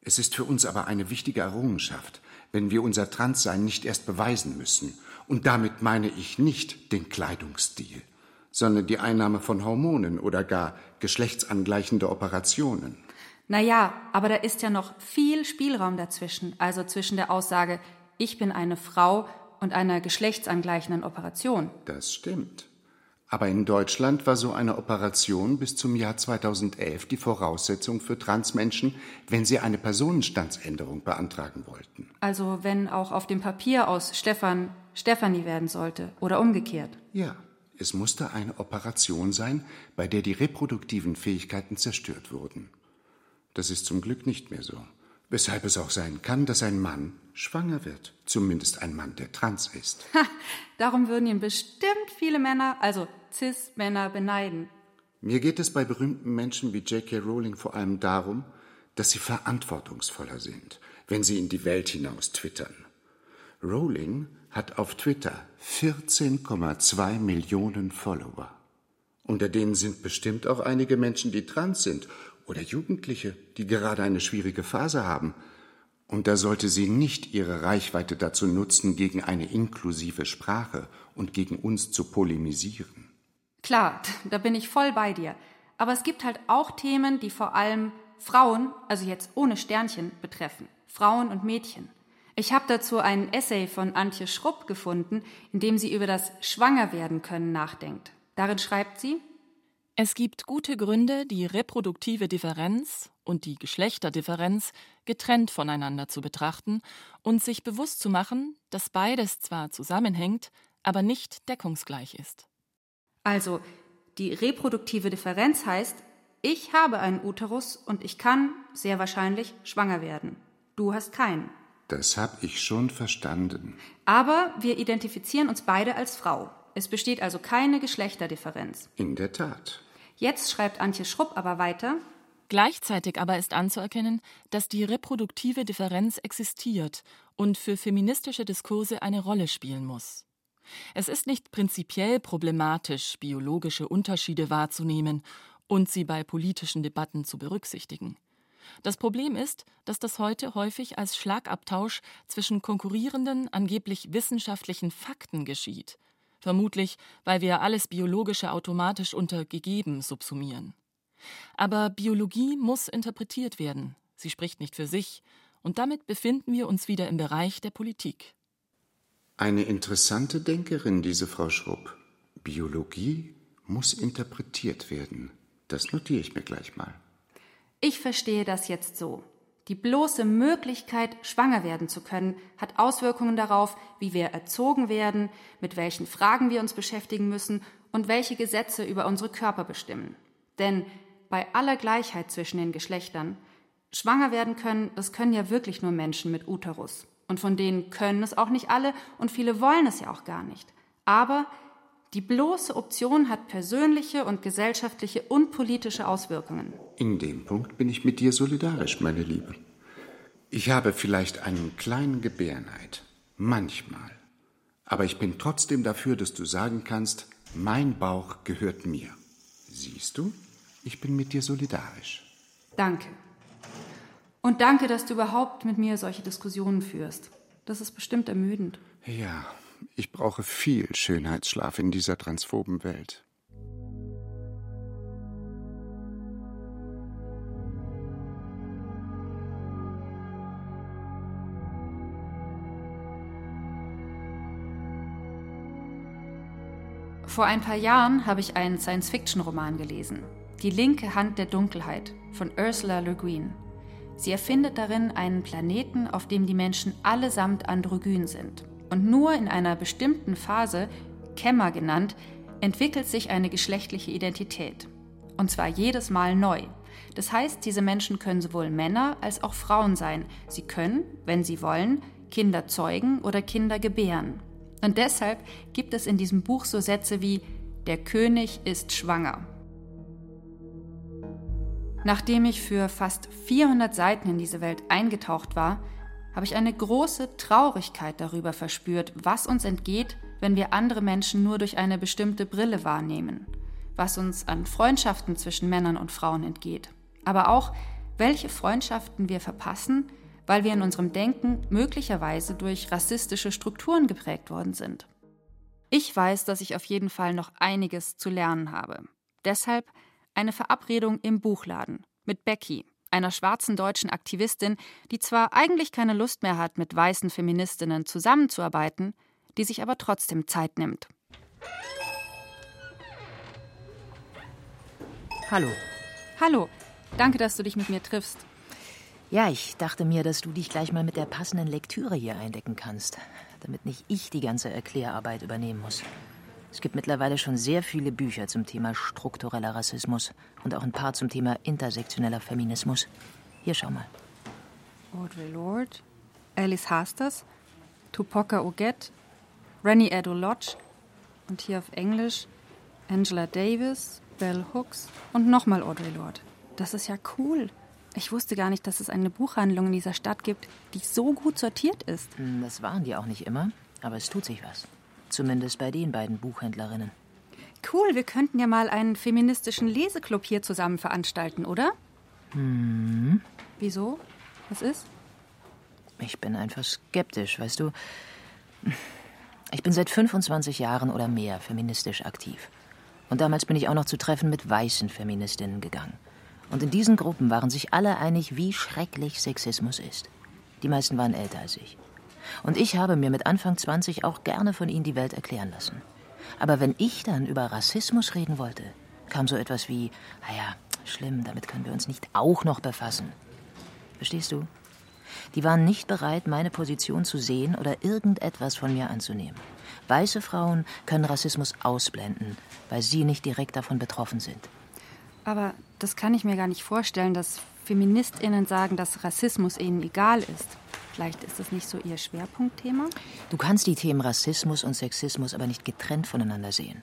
Es ist für uns aber eine wichtige Errungenschaft, wenn wir unser Transsein nicht erst beweisen müssen. Und damit meine ich nicht den Kleidungsstil, sondern die Einnahme von Hormonen oder gar geschlechtsangleichende Operationen. Naja, aber da ist ja noch viel Spielraum dazwischen, also zwischen der Aussage, ich bin eine Frau und einer geschlechtsangleichenden Operation. Das stimmt. Aber in Deutschland war so eine Operation bis zum Jahr 2011 die Voraussetzung für Transmenschen, wenn sie eine Personenstandsänderung beantragen wollten. Also wenn auch auf dem Papier aus Stefan Stefanie werden sollte oder umgekehrt. Ja, es musste eine Operation sein, bei der die reproduktiven Fähigkeiten zerstört wurden. Das ist zum Glück nicht mehr so. Weshalb es auch sein kann, dass ein Mann schwanger wird. Zumindest ein Mann, der trans ist. Ha, darum würden ihn bestimmt viele Männer, also Cis-Männer, beneiden. Mir geht es bei berühmten Menschen wie J.K. Rowling vor allem darum, dass sie verantwortungsvoller sind, wenn sie in die Welt hinaus twittern. Rowling hat auf Twitter 14,2 Millionen Follower. Unter denen sind bestimmt auch einige Menschen, die trans sind oder Jugendliche, die gerade eine schwierige Phase haben. Und da sollte sie nicht ihre Reichweite dazu nutzen, gegen eine inklusive Sprache und gegen uns zu polemisieren. Klar, da bin ich voll bei dir. Aber es gibt halt auch Themen, die vor allem Frauen, also jetzt ohne Sternchen, betreffen. Frauen und Mädchen. Ich habe dazu einen Essay von Antje Schrupp gefunden, in dem sie über das Schwangerwerden können nachdenkt. Darin schreibt sie, es gibt gute Gründe, die reproduktive Differenz und die Geschlechterdifferenz getrennt voneinander zu betrachten und sich bewusst zu machen, dass beides zwar zusammenhängt, aber nicht deckungsgleich ist. Also, die reproduktive Differenz heißt, Ich habe einen Uterus und ich kann, sehr wahrscheinlich, schwanger werden. Du hast keinen. Das habe ich schon verstanden. Aber wir identifizieren uns beide als Frau. Es besteht also keine Geschlechterdifferenz. In der Tat. Jetzt schreibt Antje Schrupp aber weiter. Gleichzeitig aber ist anzuerkennen, dass die reproduktive Differenz existiert und für feministische Diskurse eine Rolle spielen muss. Es ist nicht prinzipiell problematisch, biologische Unterschiede wahrzunehmen und sie bei politischen Debatten zu berücksichtigen. Das Problem ist, dass das heute häufig als Schlagabtausch zwischen konkurrierenden, angeblich wissenschaftlichen Fakten geschieht. Vermutlich, weil wir alles Biologische automatisch unter gegeben subsumieren. Aber Biologie muss interpretiert werden. Sie spricht nicht für sich. Und damit befinden wir uns wieder im Bereich der Politik. Eine interessante Denkerin, diese Frau Schrupp. Biologie muss interpretiert werden. Das notiere ich mir gleich mal. Ich verstehe das jetzt so. Die bloße Möglichkeit, schwanger werden zu können, hat Auswirkungen darauf, wie wir erzogen werden, mit welchen Fragen wir uns beschäftigen müssen und welche Gesetze über unsere Körper bestimmen. Denn bei aller Gleichheit zwischen den Geschlechtern, schwanger werden können, das können ja wirklich nur Menschen mit Uterus. Und von denen können es auch nicht alle und viele wollen es ja auch gar nicht. Aber die bloße Option hat persönliche und gesellschaftliche und politische Auswirkungen. In dem Punkt bin ich mit dir solidarisch, meine Liebe. Ich habe vielleicht einen kleinen Gebärneid. Manchmal. Aber ich bin trotzdem dafür, dass du sagen kannst, mein Bauch gehört mir. Siehst du, ich bin mit dir solidarisch. Danke. Und danke, dass du überhaupt mit mir solche Diskussionen führst. Das ist bestimmt ermüdend. Ja, ich brauche viel Schönheitsschlaf in dieser transphoben Welt. Vor ein paar Jahren habe ich einen Science-Fiction-Roman gelesen. Die linke Hand der Dunkelheit von Ursula Le Guin. Sie erfindet darin einen Planeten, auf dem die Menschen allesamt androgyn sind. Und nur in einer bestimmten Phase, Kämmer genannt, entwickelt sich eine geschlechtliche Identität. Und zwar jedes Mal neu. Das heißt, diese Menschen können sowohl Männer als auch Frauen sein. Sie können, wenn sie wollen, Kinder zeugen oder Kinder gebären. Und deshalb gibt es in diesem Buch so Sätze wie Der König ist schwanger. Nachdem ich für fast 400 Seiten in diese Welt eingetaucht war, habe ich eine große Traurigkeit darüber verspürt, was uns entgeht, wenn wir andere Menschen nur durch eine bestimmte Brille wahrnehmen, was uns an Freundschaften zwischen Männern und Frauen entgeht, aber auch, welche Freundschaften wir verpassen, weil wir in unserem Denken möglicherweise durch rassistische Strukturen geprägt worden sind. Ich weiß, dass ich auf jeden Fall noch einiges zu lernen habe. Deshalb eine Verabredung im Buchladen mit Becky, einer schwarzen deutschen Aktivistin, die zwar eigentlich keine Lust mehr hat, mit weißen Feministinnen zusammenzuarbeiten, die sich aber trotzdem Zeit nimmt. Hallo. Hallo, danke, dass du dich mit mir triffst. Ja, ich dachte mir, dass du dich gleich mal mit der passenden Lektüre hier eindecken kannst, damit nicht ich die ganze Erklärarbeit übernehmen muss. Es gibt mittlerweile schon sehr viele Bücher zum Thema struktureller Rassismus und auch ein paar zum Thema intersektioneller Feminismus. Hier schau mal. Audre Lorde, Alice Hasters, Tupoka Oget, Rennie Edo Lodge und hier auf Englisch Angela Davis, Bell Hooks und nochmal Audre Lorde. Das ist ja cool. Ich wusste gar nicht, dass es eine Buchhandlung in dieser Stadt gibt, die so gut sortiert ist. Hm, das waren die auch nicht immer, aber es tut sich was. Zumindest bei den beiden Buchhändlerinnen. Cool, wir könnten ja mal einen feministischen Leseklub hier zusammen veranstalten, oder? Hm. Wieso? Was ist? Ich bin einfach skeptisch, weißt du. Ich bin seit 25 Jahren oder mehr feministisch aktiv. Und damals bin ich auch noch zu Treffen mit weißen Feministinnen gegangen. Und in diesen Gruppen waren sich alle einig, wie schrecklich Sexismus ist. Die meisten waren älter als ich. Und ich habe mir mit Anfang 20 auch gerne von ihnen die Welt erklären lassen. Aber wenn ich dann über Rassismus reden wollte, kam so etwas wie, naja, schlimm, damit können wir uns nicht auch noch befassen. Verstehst du? Die waren nicht bereit, meine Position zu sehen oder irgendetwas von mir anzunehmen. Weiße Frauen können Rassismus ausblenden, weil sie nicht direkt davon betroffen sind. Aber das kann ich mir gar nicht vorstellen, dass Feministinnen sagen, dass Rassismus ihnen egal ist. Vielleicht ist das nicht so ihr Schwerpunktthema? Du kannst die Themen Rassismus und Sexismus aber nicht getrennt voneinander sehen.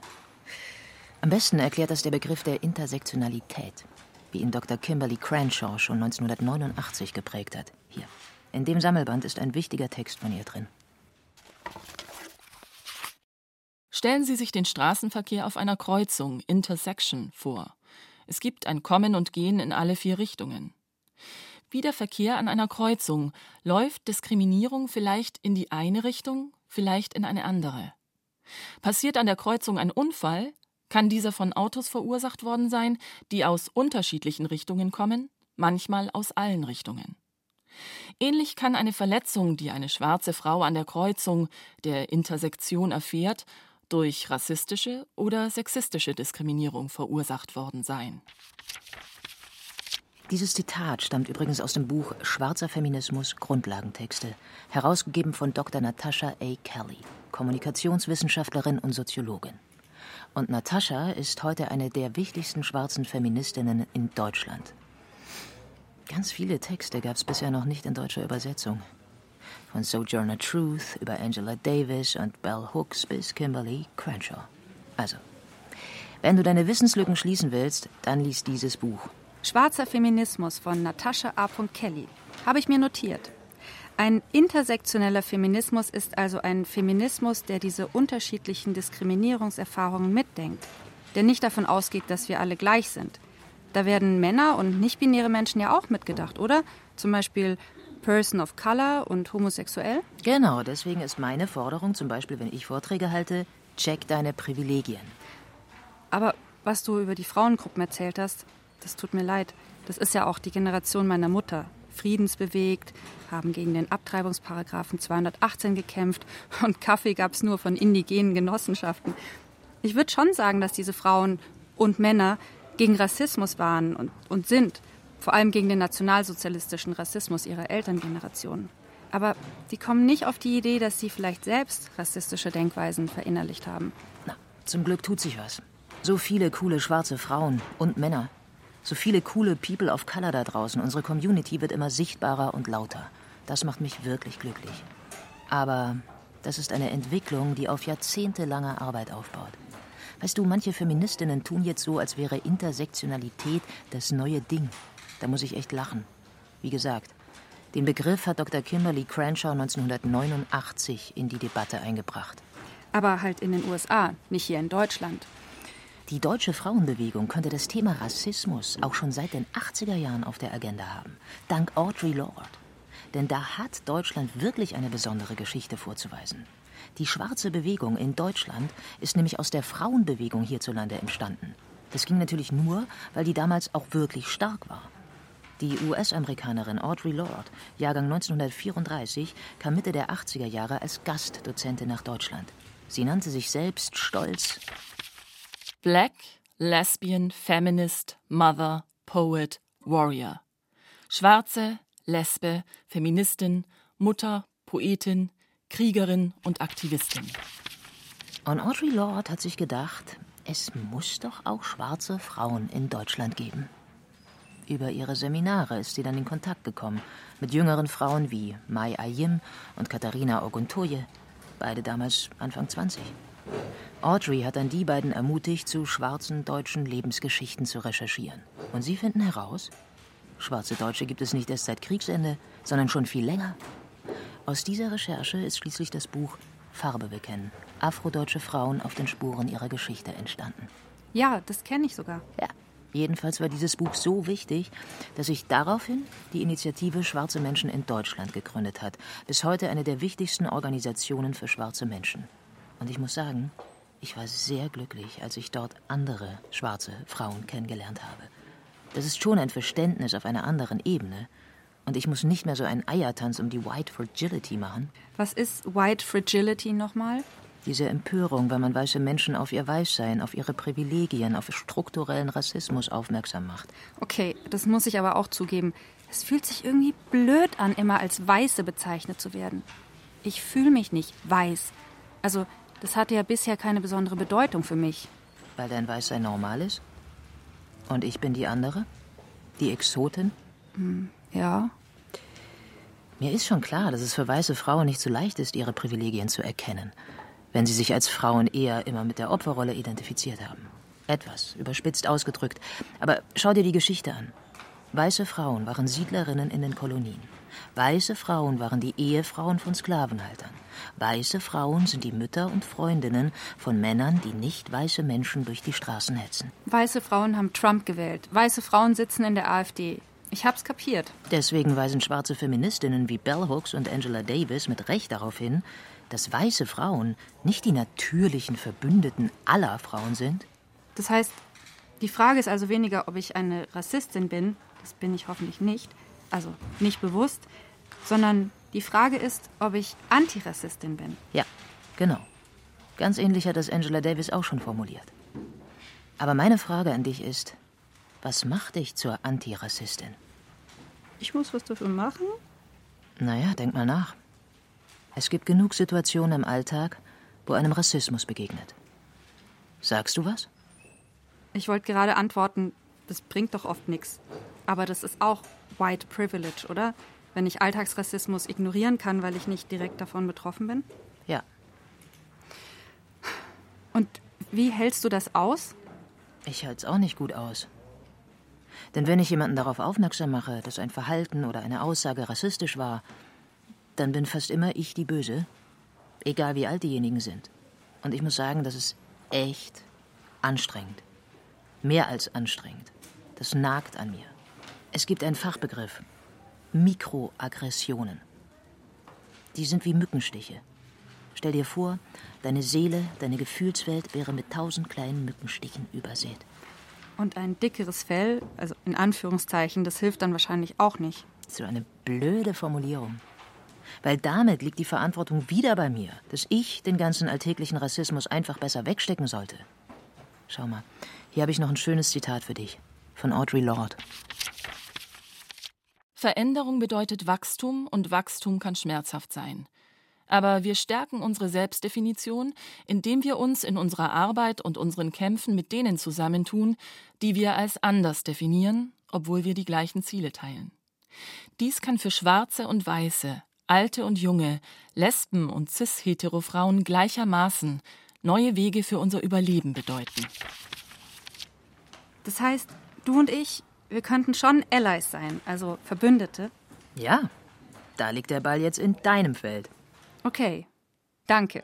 Am besten erklärt das der Begriff der Intersektionalität, wie ihn Dr. Kimberly Cranshaw schon 1989 geprägt hat. Hier. In dem Sammelband ist ein wichtiger Text von ihr drin. Stellen Sie sich den Straßenverkehr auf einer Kreuzung, Intersection, vor. Es gibt ein Kommen und Gehen in alle vier Richtungen. Wie der Verkehr an einer Kreuzung läuft Diskriminierung vielleicht in die eine Richtung, vielleicht in eine andere. Passiert an der Kreuzung ein Unfall, kann dieser von Autos verursacht worden sein, die aus unterschiedlichen Richtungen kommen, manchmal aus allen Richtungen. Ähnlich kann eine Verletzung, die eine schwarze Frau an der Kreuzung der Intersektion erfährt, durch rassistische oder sexistische Diskriminierung verursacht worden sein. Dieses Zitat stammt übrigens aus dem Buch Schwarzer Feminismus Grundlagentexte, herausgegeben von Dr. Natasha A. Kelly, Kommunikationswissenschaftlerin und Soziologin. Und Natascha ist heute eine der wichtigsten schwarzen Feministinnen in Deutschland. Ganz viele Texte gab es bisher noch nicht in deutscher Übersetzung. Von Sojourner Truth über Angela Davis und Bell Hooks bis Kimberly Crenshaw. Also, wenn du deine Wissenslücken schließen willst, dann lies dieses Buch. Schwarzer Feminismus von Natascha A. Kelly. Habe ich mir notiert. Ein intersektioneller Feminismus ist also ein Feminismus, der diese unterschiedlichen Diskriminierungserfahrungen mitdenkt, der nicht davon ausgeht, dass wir alle gleich sind. Da werden Männer und nicht-binäre Menschen ja auch mitgedacht, oder? Zum Beispiel Person of Color und homosexuell? Genau, deswegen ist meine Forderung, zum Beispiel, wenn ich Vorträge halte, check deine Privilegien. Aber was du über die Frauengruppen erzählt hast, das tut mir leid. Das ist ja auch die Generation meiner Mutter. Friedensbewegt, haben gegen den Abtreibungsparagraphen 218 gekämpft [laughs] und Kaffee gab es nur von indigenen Genossenschaften. Ich würde schon sagen, dass diese Frauen und Männer gegen Rassismus waren und, und sind, vor allem gegen den nationalsozialistischen Rassismus ihrer Elterngeneration. Aber die kommen nicht auf die Idee, dass sie vielleicht selbst rassistische Denkweisen verinnerlicht haben. Na, zum Glück tut sich was. So viele coole schwarze Frauen und Männer so viele coole People of Color da draußen. Unsere Community wird immer sichtbarer und lauter. Das macht mich wirklich glücklich. Aber das ist eine Entwicklung, die auf jahrzehntelanger Arbeit aufbaut. Weißt du, manche Feministinnen tun jetzt so, als wäre Intersektionalität das neue Ding. Da muss ich echt lachen. Wie gesagt, den Begriff hat Dr. Kimberly Cranshaw 1989 in die Debatte eingebracht. Aber halt in den USA, nicht hier in Deutschland. Die deutsche Frauenbewegung könnte das Thema Rassismus auch schon seit den 80er Jahren auf der Agenda haben, dank Audre Lorde. Denn da hat Deutschland wirklich eine besondere Geschichte vorzuweisen. Die schwarze Bewegung in Deutschland ist nämlich aus der Frauenbewegung hierzulande entstanden. Das ging natürlich nur, weil die damals auch wirklich stark war. Die US-Amerikanerin Audre Lorde, Jahrgang 1934, kam Mitte der 80er Jahre als Gastdozentin nach Deutschland. Sie nannte sich selbst stolz Black, Lesbian, Feminist, Mother, Poet, Warrior. Schwarze, Lesbe, Feministin, Mutter, Poetin, Kriegerin und Aktivistin. Und Audre Lorde hat sich gedacht, es muss doch auch schwarze Frauen in Deutschland geben. Über ihre Seminare ist sie dann in Kontakt gekommen mit jüngeren Frauen wie Mai Ayim und Katharina Oguntoye, beide damals Anfang 20. Audrey hat dann die beiden ermutigt, zu schwarzen deutschen Lebensgeschichten zu recherchieren. Und sie finden heraus, schwarze Deutsche gibt es nicht erst seit Kriegsende, sondern schon viel länger. Aus dieser Recherche ist schließlich das Buch Farbe bekennen. Afrodeutsche Frauen auf den Spuren ihrer Geschichte entstanden. Ja, das kenne ich sogar. Ja. Jedenfalls war dieses Buch so wichtig, dass sich daraufhin die Initiative Schwarze Menschen in Deutschland gegründet hat. Bis heute eine der wichtigsten Organisationen für schwarze Menschen. Und ich muss sagen, ich war sehr glücklich, als ich dort andere schwarze Frauen kennengelernt habe. Das ist schon ein Verständnis auf einer anderen Ebene. Und ich muss nicht mehr so einen Eiertanz um die White Fragility machen. Was ist White Fragility nochmal? Diese Empörung, wenn man weiße Menschen auf ihr Weißsein, auf ihre Privilegien, auf strukturellen Rassismus aufmerksam macht. Okay, das muss ich aber auch zugeben. Es fühlt sich irgendwie blöd an, immer als Weiße bezeichnet zu werden. Ich fühle mich nicht weiß. Also das hatte ja bisher keine besondere Bedeutung für mich. Weil dein Weißsein normal ist? Und ich bin die andere? Die Exotin? Hm, ja. Mir ist schon klar, dass es für weiße Frauen nicht so leicht ist, ihre Privilegien zu erkennen, wenn sie sich als Frauen eher immer mit der Opferrolle identifiziert haben. Etwas überspitzt ausgedrückt. Aber schau dir die Geschichte an. Weiße Frauen waren Siedlerinnen in den Kolonien. Weiße Frauen waren die Ehefrauen von Sklavenhaltern. Weiße Frauen sind die Mütter und Freundinnen von Männern, die nicht weiße Menschen durch die Straßen hetzen. Weiße Frauen haben Trump gewählt. Weiße Frauen sitzen in der AfD. Ich hab's kapiert. Deswegen weisen schwarze Feministinnen wie Bell Hooks und Angela Davis mit Recht darauf hin, dass weiße Frauen nicht die natürlichen Verbündeten aller Frauen sind. Das heißt, die Frage ist also weniger, ob ich eine Rassistin bin, das bin ich hoffentlich nicht, also nicht bewusst, sondern die Frage ist, ob ich Antirassistin bin. Ja, genau. Ganz ähnlich hat das Angela Davis auch schon formuliert. Aber meine Frage an dich ist, was macht dich zur Antirassistin? Ich muss was dafür machen? Naja, denk mal nach. Es gibt genug Situationen im Alltag, wo einem Rassismus begegnet. Sagst du was? Ich wollte gerade antworten, das bringt doch oft nichts. Aber das ist auch White Privilege, oder? Wenn ich Alltagsrassismus ignorieren kann, weil ich nicht direkt davon betroffen bin? Ja. Und wie hältst du das aus? Ich halte es auch nicht gut aus. Denn wenn ich jemanden darauf aufmerksam mache, dass ein Verhalten oder eine Aussage rassistisch war, dann bin fast immer ich die Böse, egal wie alt diejenigen sind. Und ich muss sagen, das ist echt anstrengend. Mehr als anstrengend. Das nagt an mir. Es gibt einen Fachbegriff. Mikroaggressionen. Die sind wie Mückenstiche. Stell dir vor, deine Seele, deine Gefühlswelt wäre mit tausend kleinen Mückenstichen übersät. Und ein dickeres Fell, also in Anführungszeichen, das hilft dann wahrscheinlich auch nicht. So eine blöde Formulierung. Weil damit liegt die Verantwortung wieder bei mir, dass ich den ganzen alltäglichen Rassismus einfach besser wegstecken sollte. Schau mal, hier habe ich noch ein schönes Zitat für dich von Audre Lorde. Veränderung bedeutet Wachstum und Wachstum kann schmerzhaft sein. Aber wir stärken unsere Selbstdefinition, indem wir uns in unserer Arbeit und unseren Kämpfen mit denen zusammentun, die wir als anders definieren, obwohl wir die gleichen Ziele teilen. Dies kann für Schwarze und Weiße, Alte und Junge, Lesben und cis-hetero-Frauen gleichermaßen neue Wege für unser Überleben bedeuten. Das heißt, du und ich, wir könnten schon Allies sein, also Verbündete. Ja, da liegt der Ball jetzt in deinem Feld. Okay, danke.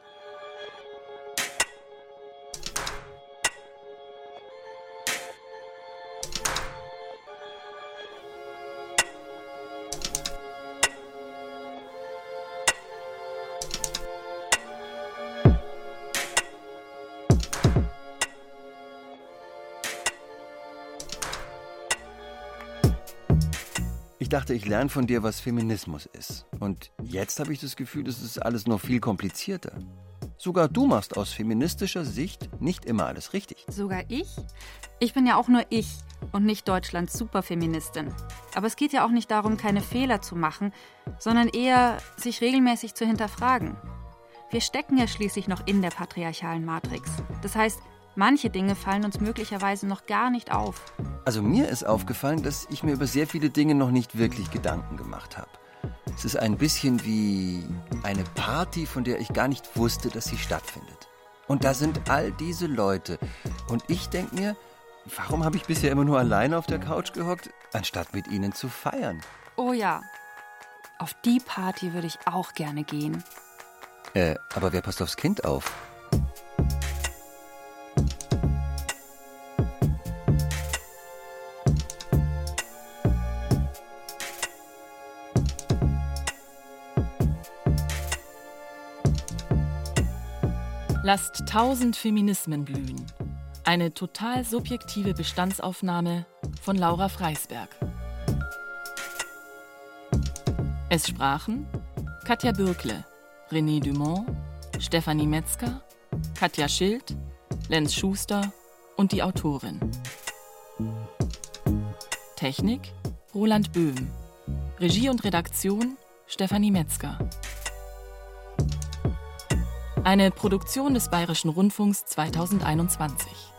Dachte, ich lerne von dir, was Feminismus ist. Und jetzt habe ich das Gefühl, das ist alles noch viel komplizierter. Sogar du machst aus feministischer Sicht nicht immer alles richtig. Sogar ich? Ich bin ja auch nur ich und nicht Deutschlands Superfeministin. Aber es geht ja auch nicht darum, keine Fehler zu machen, sondern eher, sich regelmäßig zu hinterfragen. Wir stecken ja schließlich noch in der patriarchalen Matrix. Das heißt, Manche Dinge fallen uns möglicherweise noch gar nicht auf. Also mir ist aufgefallen, dass ich mir über sehr viele Dinge noch nicht wirklich Gedanken gemacht habe. Es ist ein bisschen wie eine Party, von der ich gar nicht wusste, dass sie stattfindet. Und da sind all diese Leute. Und ich denke mir, warum habe ich bisher immer nur alleine auf der Couch gehockt, anstatt mit ihnen zu feiern? Oh ja, auf die Party würde ich auch gerne gehen. Äh, aber wer passt aufs Kind auf? Lasst tausend Feminismen blühen. Eine total subjektive Bestandsaufnahme von Laura Freisberg. Es sprachen Katja Bürkle, René Dumont, Stefanie Metzger, Katja Schild, Lenz Schuster und die Autorin. Technik Roland Böhm. Regie und Redaktion Stefanie Metzger. Eine Produktion des Bayerischen Rundfunks 2021.